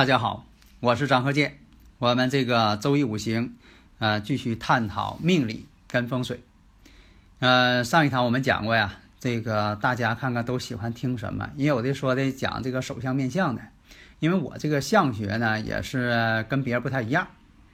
大家好，我是张鹤剑。我们这个周易五行，呃，继续探讨命理跟风水。呃，上一堂我们讲过呀，这个大家看看都喜欢听什么？也有的说的讲这个手相面相的，因为我这个相学呢也是跟别人不太一样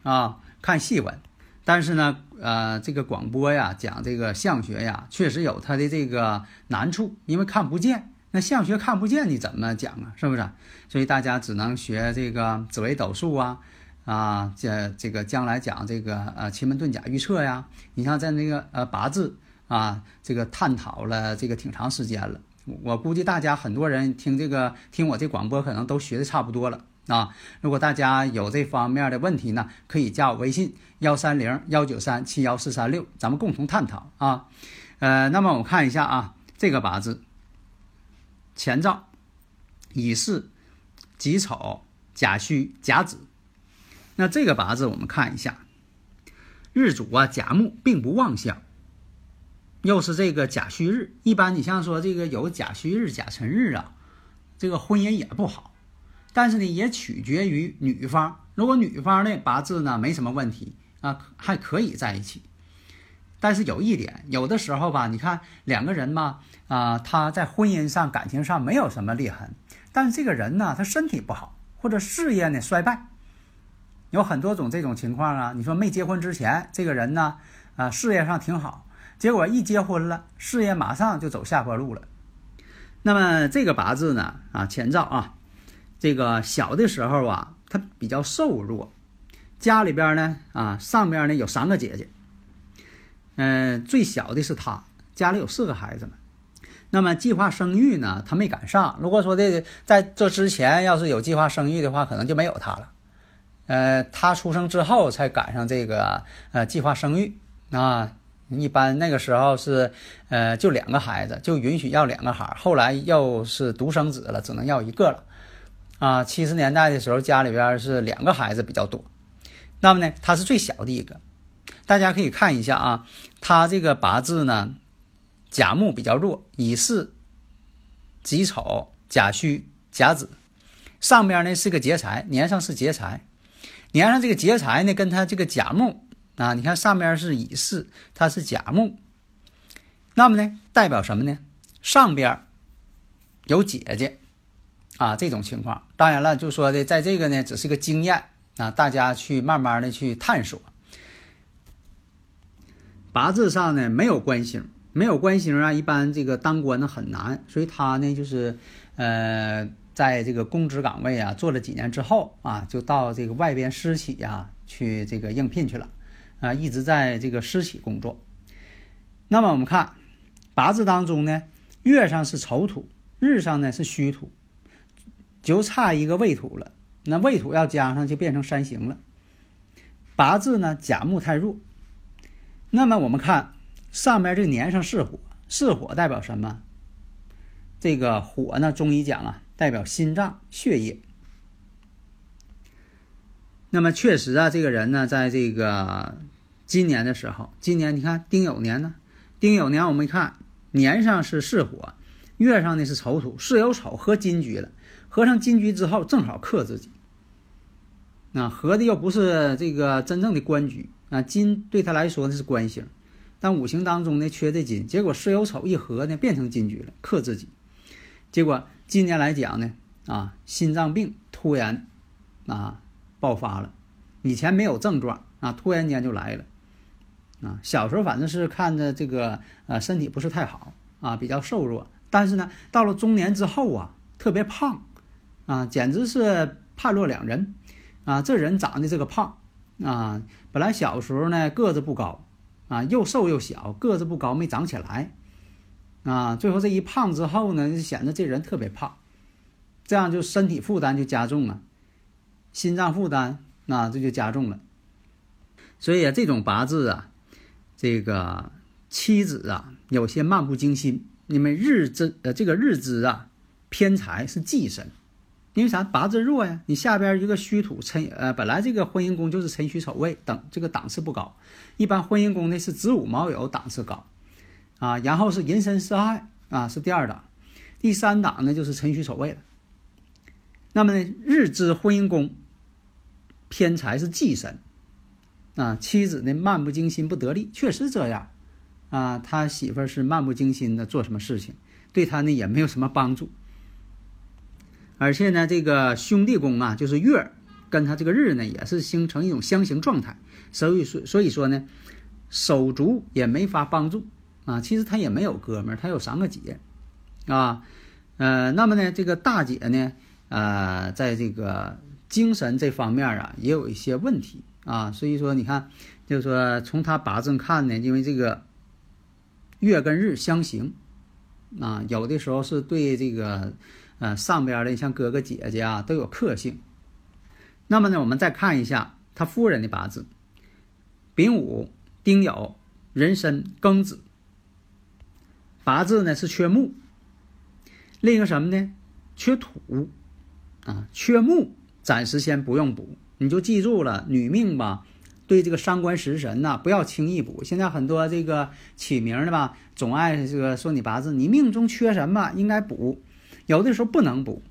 啊，看细文。但是呢，呃，这个广播呀讲这个相学呀，确实有它的这个难处，因为看不见。那相学看不见，你怎么讲啊？是不是？所以大家只能学这个紫微斗数啊，啊，这这个将来讲这个呃奇门遁甲预测呀。你像在那个呃八字啊，这个探讨了这个挺长时间了。我估计大家很多人听这个听我这广播，可能都学的差不多了啊。如果大家有这方面的问题呢，可以加我微信幺三零幺九三七幺四三六，咱们共同探讨啊。呃，那么我看一下啊，这个八字。前兆：乙巳、己丑、甲戌、甲子。那这个八字我们看一下，日主啊甲木并不旺相，又是这个甲戌日。一般你像说这个有甲戌日、甲辰日啊，这个婚姻也不好。但是呢，也取决于女方。如果女方的八字呢没什么问题啊，还可以在一起。但是有一点，有的时候吧，你看两个人嘛，啊，他在婚姻上、感情上没有什么裂痕，但是这个人呢，他身体不好，或者事业呢衰败，有很多种这种情况啊。你说没结婚之前，这个人呢，啊，事业上挺好，结果一结婚了，事业马上就走下坡路了。那么这个八字呢，啊，前兆啊，这个小的时候啊，他比较瘦弱，家里边呢，啊，上边呢有三个姐姐。嗯，最小的是他，家里有四个孩子们。那么计划生育呢，他没赶上。如果说这在这之前要是有计划生育的话，可能就没有他了。呃，他出生之后才赶上这个呃计划生育啊。一般那个时候是呃就两个孩子，就允许要两个孩后来又是独生子了，只能要一个了。啊，七十年代的时候家里边是两个孩子比较多。那么呢，他是最小的一个。大家可以看一下啊，他这个八字呢，甲木比较弱，乙巳、己丑、甲戌、甲子，上边呢是个劫财，年上是劫财，年上这个劫财呢，跟他这个甲木啊，你看上边是乙巳，它是甲木，那么呢代表什么呢？上边有姐姐啊，这种情况，当然了，就说的在这个呢，只是个经验啊，大家去慢慢的去探索。八字上呢没有官星，没有官星啊，一般这个当官呢很难，所以他呢就是，呃，在这个公职岗位啊做了几年之后啊，就到这个外边私企呀去这个应聘去了，啊，一直在这个私企工作。那么我们看八字当中呢，月上是丑土，日上呢是戌土，就差一个未土了。那未土要加上就变成三刑了。八字呢甲木太弱。那么我们看上面这年上是火，是火代表什么？这个火呢，中医讲啊，代表心脏血液。那么确实啊，这个人呢，在这个今年的时候，今年你看丁酉年呢，丁酉年我们一看年上是巳火，月上呢是丑土，巳酉丑合金局了，合上金局之后正好克自己。那合的又不是这个真正的官局。啊，金对他来说呢是官星，但五行当中呢缺这金，结果巳酉丑一合呢变成金局了，克自己。结果今年来讲呢，啊，心脏病突然啊爆发了，以前没有症状啊，突然间就来了。啊，小时候反正是看着这个呃身体不是太好啊，比较瘦弱，但是呢到了中年之后啊，特别胖，啊，简直是判若两人，啊，这人长得这个胖。啊，本来小时候呢个子不高，啊又瘦又小，个子不高没长起来，啊最后这一胖之后呢，就显得这人特别胖，这样就身体负担就加重了，心脏负担那这就加重了，所以啊这种八字啊，这个妻子啊有些漫不经心，因为日支呃这个日支啊偏财是忌神。因为啥？八字弱呀，你下边一个虚土辰，呃，本来这个婚姻宫就是辰戌丑未等，这个档次不高。一般婚姻宫呢是子午卯酉档次高，啊，然后是寅申巳亥啊是第二档，第三档呢就是辰戌丑未了。那么呢，日支婚姻宫偏财是忌神，啊，妻子呢漫不经心不得力，确实这样，啊，他媳妇是漫不经心的做什么事情，对他呢也没有什么帮助。而且呢，这个兄弟宫啊，就是月跟他这个日呢，也是形成一种相刑状态，所以说所以说呢，手足也没法帮助啊。其实他也没有哥们儿，他有三个姐啊，呃，那么呢，这个大姐呢，呃，在这个精神这方面啊，也有一些问题啊。所以说，你看，就是说从他八字看呢，因为这个月跟日相刑啊，有的时候是对这个。呃，上边的像哥哥姐姐啊，都有克性。那么呢，我们再看一下他夫人的八字：丙午、丁酉、壬申、庚子。八字呢是缺木。另一个什么呢？缺土啊，缺木，暂时先不用补。你就记住了，女命吧，对这个伤官食神呐，不要轻易补。现在很多这个起名的吧，总爱这个说你八字，你命中缺什么，应该补。有的时候不能补，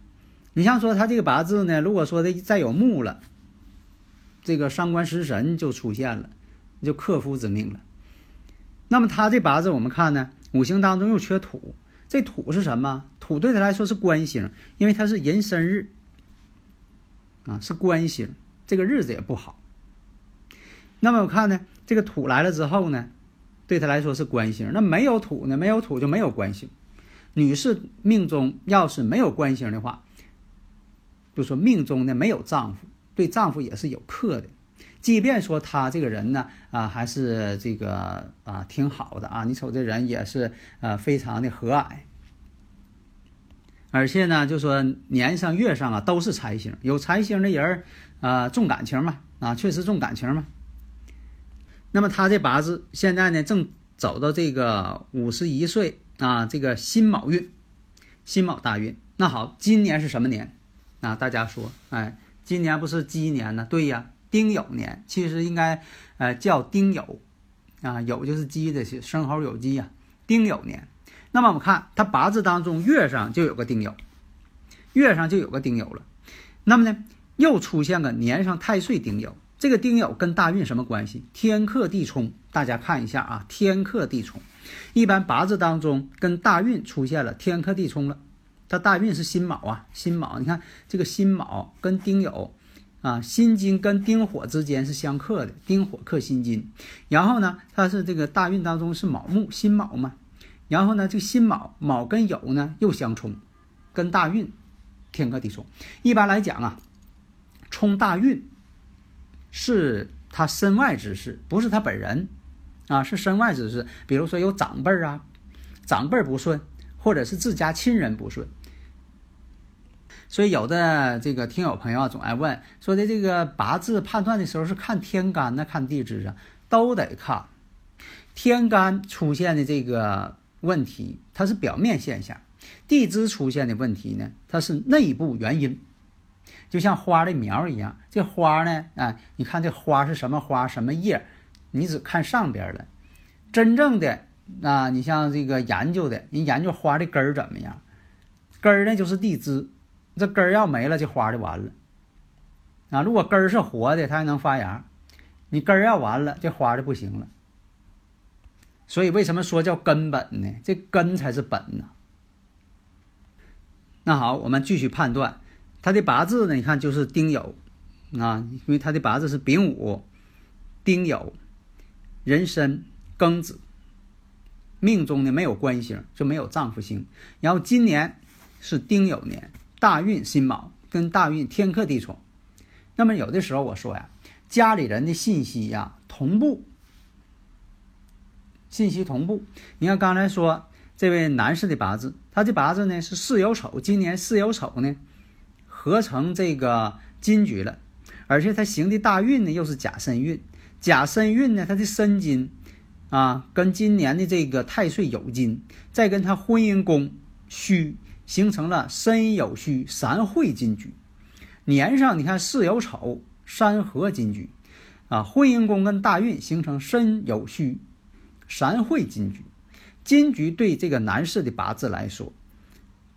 你像说他这个八字呢，如果说的再有木了，这个伤官食神就出现了，就克夫之命了。那么他这八字我们看呢，五行当中又缺土，这土是什么？土对他来说是官星，因为他是寅申日，啊是官星，这个日子也不好。那么我看呢，这个土来了之后呢，对他来说是官星，那没有土呢，没有土就没有官星。女士命中要是没有官星的话，就说命中呢没有丈夫，对丈夫也是有克的。即便说她这个人呢啊还是这个啊挺好的啊，你瞅这人也是呃非常的和蔼，而且呢就说年上月上啊都是财星，有财星的人啊重感情嘛啊确实重感情嘛。那么他这八字现在呢正走到这个五十一岁。啊，这个辛卯运，辛卯大运。那好，今年是什么年？啊，大家说，哎，今年不是鸡年呢？对呀，丁酉年。其实应该，呃，叫丁酉，啊，酉就是鸡的，生猴酉鸡呀。丁酉年。那么我们看他八字当中月上就有个丁酉，月上就有个丁酉了。那么呢，又出现个年上太岁丁酉。这个丁酉跟大运什么关系？天克地冲，大家看一下啊，天克地冲。一般八字当中跟大运出现了天克地冲了，它大运是辛卯啊，辛卯，你看这个辛卯跟丁酉啊，辛金跟丁火之间是相克的，丁火克辛金。然后呢，它是这个大运当中是卯木，辛卯嘛。然后呢，这个辛卯卯跟酉呢又相冲，跟大运天克地冲。一般来讲啊，冲大运。是他身外之事，不是他本人，啊，是身外之事。比如说有长辈儿啊，长辈儿不顺，或者是自家亲人不顺。所以有的这个听友朋友啊，总爱问说的这个八字判断的时候是看天干呢，看地支啊，都得看。天干出现的这个问题，它是表面现象；地支出现的问题呢，它是内部原因。就像花的苗一样，这花呢，啊，你看这花是什么花，什么叶，你只看上边了。真正的啊，你像这个研究的，人研究花的根儿怎么样？根儿呢就是地支，这根儿要没了，这花就完了。啊，如果根儿是活的，它还能发芽。你根儿要完了，这花就不行了。所以为什么说叫根本呢？这根才是本呢。那好，我们继续判断。他的八字呢？你看就是丁酉，啊，因为他的八字是丙午、丁酉、壬申、庚子，命中呢没有官星，就没有丈夫星。然后今年是丁酉年，大运辛卯跟大运天克地冲。那么有的时候我说呀，家里人的信息呀同步，信息同步。你看刚才说这位男士的八字，他的八字呢是巳酉丑，今年巳酉丑呢合成这个金局了，而且他行的大运呢又是甲申运，甲申运呢他的申金啊跟今年的这个太岁酉金，再跟他婚姻宫戌形成了申酉戌三会金局。年上你看巳酉丑三合金局，啊，婚姻宫跟大运形成申酉戌三会金局，金局对这个男士的八字来说，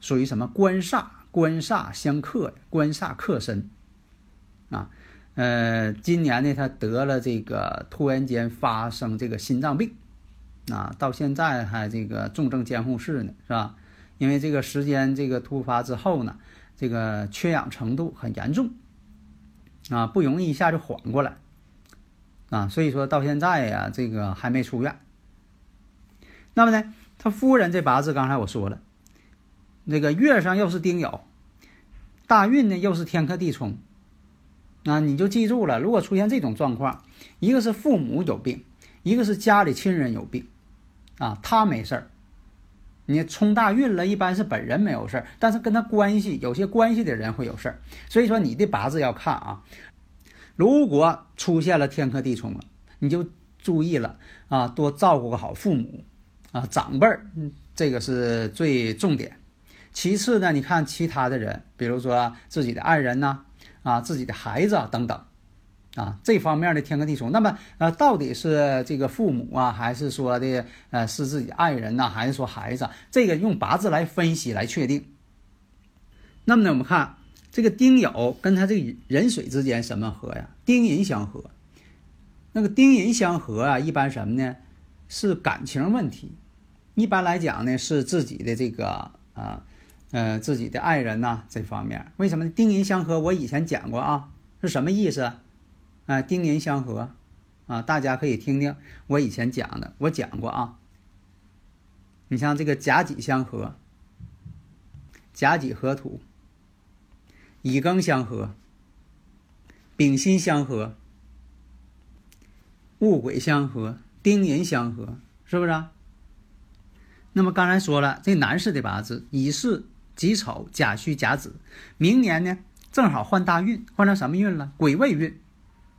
属于什么官煞？官煞相克，官煞克身，啊，呃，今年呢他得了这个突然间发生这个心脏病，啊，到现在还这个重症监护室呢，是吧？因为这个时间这个突发之后呢。这个缺氧程度很严重，啊，不容易一下就缓过来，啊，所以说到现在呀，这个还没出院。那么呢，他夫人这八字刚才我说了，那个月上又是丁酉，大运呢又是天克地冲，啊，你就记住了，如果出现这种状况，一个是父母有病，一个是家里亲人有病，啊，他没事儿。你冲大运了，一般是本人没有事儿，但是跟他关系有些关系的人会有事儿。所以说你的八字要看啊，如果出现了天克地冲了，你就注意了啊，多照顾个好父母啊，长辈儿，这个是最重点。其次呢，你看其他的人，比如说自己的爱人呐，啊自己的孩子啊等等。啊，这方面的天干地冲，那么呃，到底是这个父母啊，还是说的呃是自己爱人呐，还是说孩子？这个用八字来分析来确定。那么呢，我们看这个丁酉跟他这个壬水之间什么合呀？丁寅相合。那个丁寅相合啊，一般什么呢？是感情问题。一般来讲呢，是自己的这个啊呃自己的爱人呐这方面。为什么丁寅相合？我以前讲过啊，是什么意思？啊，丁寅相合，啊，大家可以听听我以前讲的，我讲过啊。你像这个甲己相合，甲己合土，乙庚相合，丙辛相合，戊癸相合，丁寅相合，是不是？那么刚才说了，这男士的八字乙巳、己丑、甲戌、甲子，明年呢正好换大运，换成什么运了？癸未运。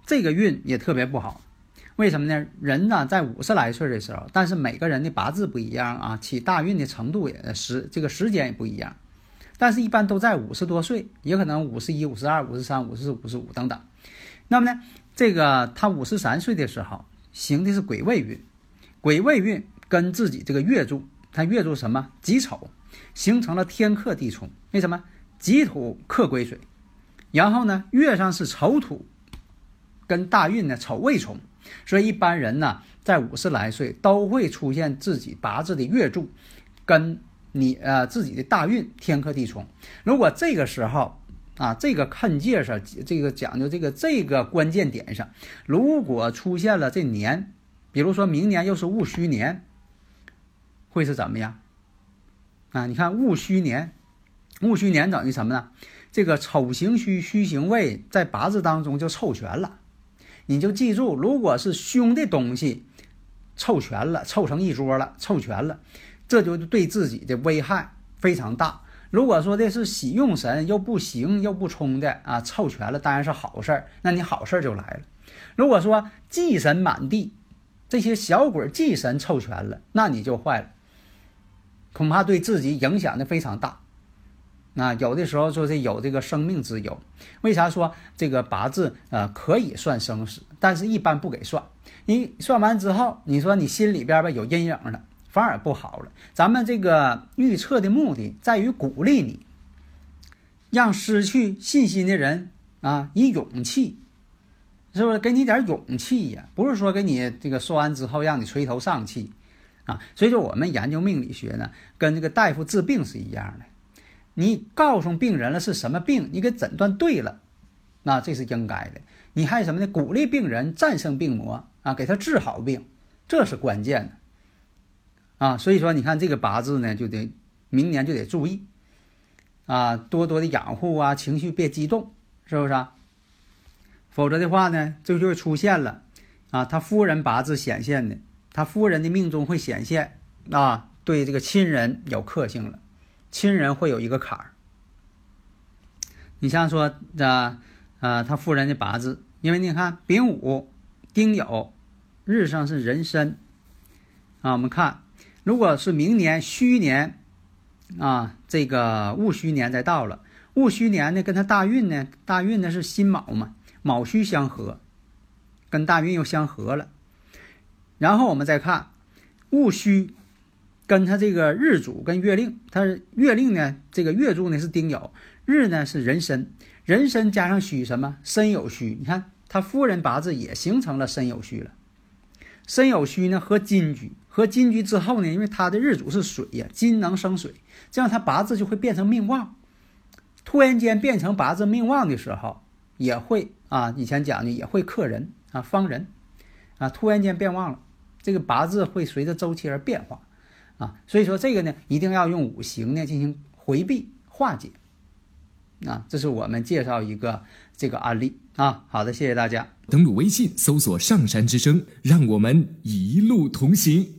这个运也特别不好，为什么呢？人呢在五十来岁的时候，但是每个人的八字不一样啊，起大运的程度也时这个时间也不一样，但是一般都在五十多岁，也可能五十一、五十二、五十三、五十四、五十五等等。那么呢，这个他五十三岁的时候行的是癸未运，癸未运跟自己这个月柱，他月柱什么己丑，形成了天克地冲。为什么？己土克癸水，然后呢，月上是丑土。跟大运呢丑未冲，所以一般人呢在五十来岁都会出现自己八字的月柱，跟你呃自己的大运天克地冲。如果这个时候啊这个看界上这个讲究这个这个关键点上，如果出现了这年，比如说明年又是戊戌年，会是怎么样？啊，你看戊戌年，戊戌年等于什么呢？这个丑行戌，戌行未，在八字当中就凑全了。你就记住，如果是凶的东西凑全了，凑成一桌了，凑全了，这就对自己的危害非常大。如果说的是喜用神又不行又不冲的啊，凑全了当然是好事儿，那你好事儿就来了。如果说忌神满地，这些小鬼忌神凑全了，那你就坏了，恐怕对自己影响的非常大。那有的时候说是有这个生命之忧，为啥说这个八字呃可以算生死，但是一般不给算。你算完之后，你说你心里边吧有阴影了，反而不好了。咱们这个预测的目的在于鼓励你，让失去信心的人啊以勇气，是不是给你点勇气呀？不是说给你这个说完之后让你垂头丧气啊。所以说我们研究命理学呢，跟这个大夫治病是一样的。你告诉病人了是什么病，你给诊断对了，那这是应该的。你还什么呢？鼓励病人战胜病魔啊，给他治好病，这是关键的啊。所以说，你看这个八字呢，就得明年就得注意啊，多多的养护啊，情绪别激动，是不是啊？否则的话呢，这就会出现了啊，他夫人八字显现的，他夫人的命中会显现啊，对这个亲人有克性了，亲人会有一个坎儿。你像说这啊，他夫人的八字，因为你看丙午、丁酉，日上是壬申啊，我们看如果是明年戌年。啊，这个戊戌年再到了，戊戌年呢，跟他大运呢，大运呢是辛卯嘛，卯戌相合，跟大运又相合了。然后我们再看戊戌，跟他这个日主跟月令，他月令呢，这个月柱呢是丁酉，日呢是壬申，壬申加上戌什么申酉戌，你看他夫人八字也形成了申酉戌了。申酉戌呢和金局，和金局之后呢，因为他的日主是水呀，金能生水，这样他八字就会变成命旺。突然间变成八字命旺的时候，也会啊，以前讲的也会克人啊，方人啊，突然间变旺了，这个八字会随着周期而变化啊，所以说这个呢，一定要用五行呢进行回避化解。啊，这是我们介绍一个这个案例啊。好的，谢谢大家。登录微信，搜索“上山之声”，让我们一路同行。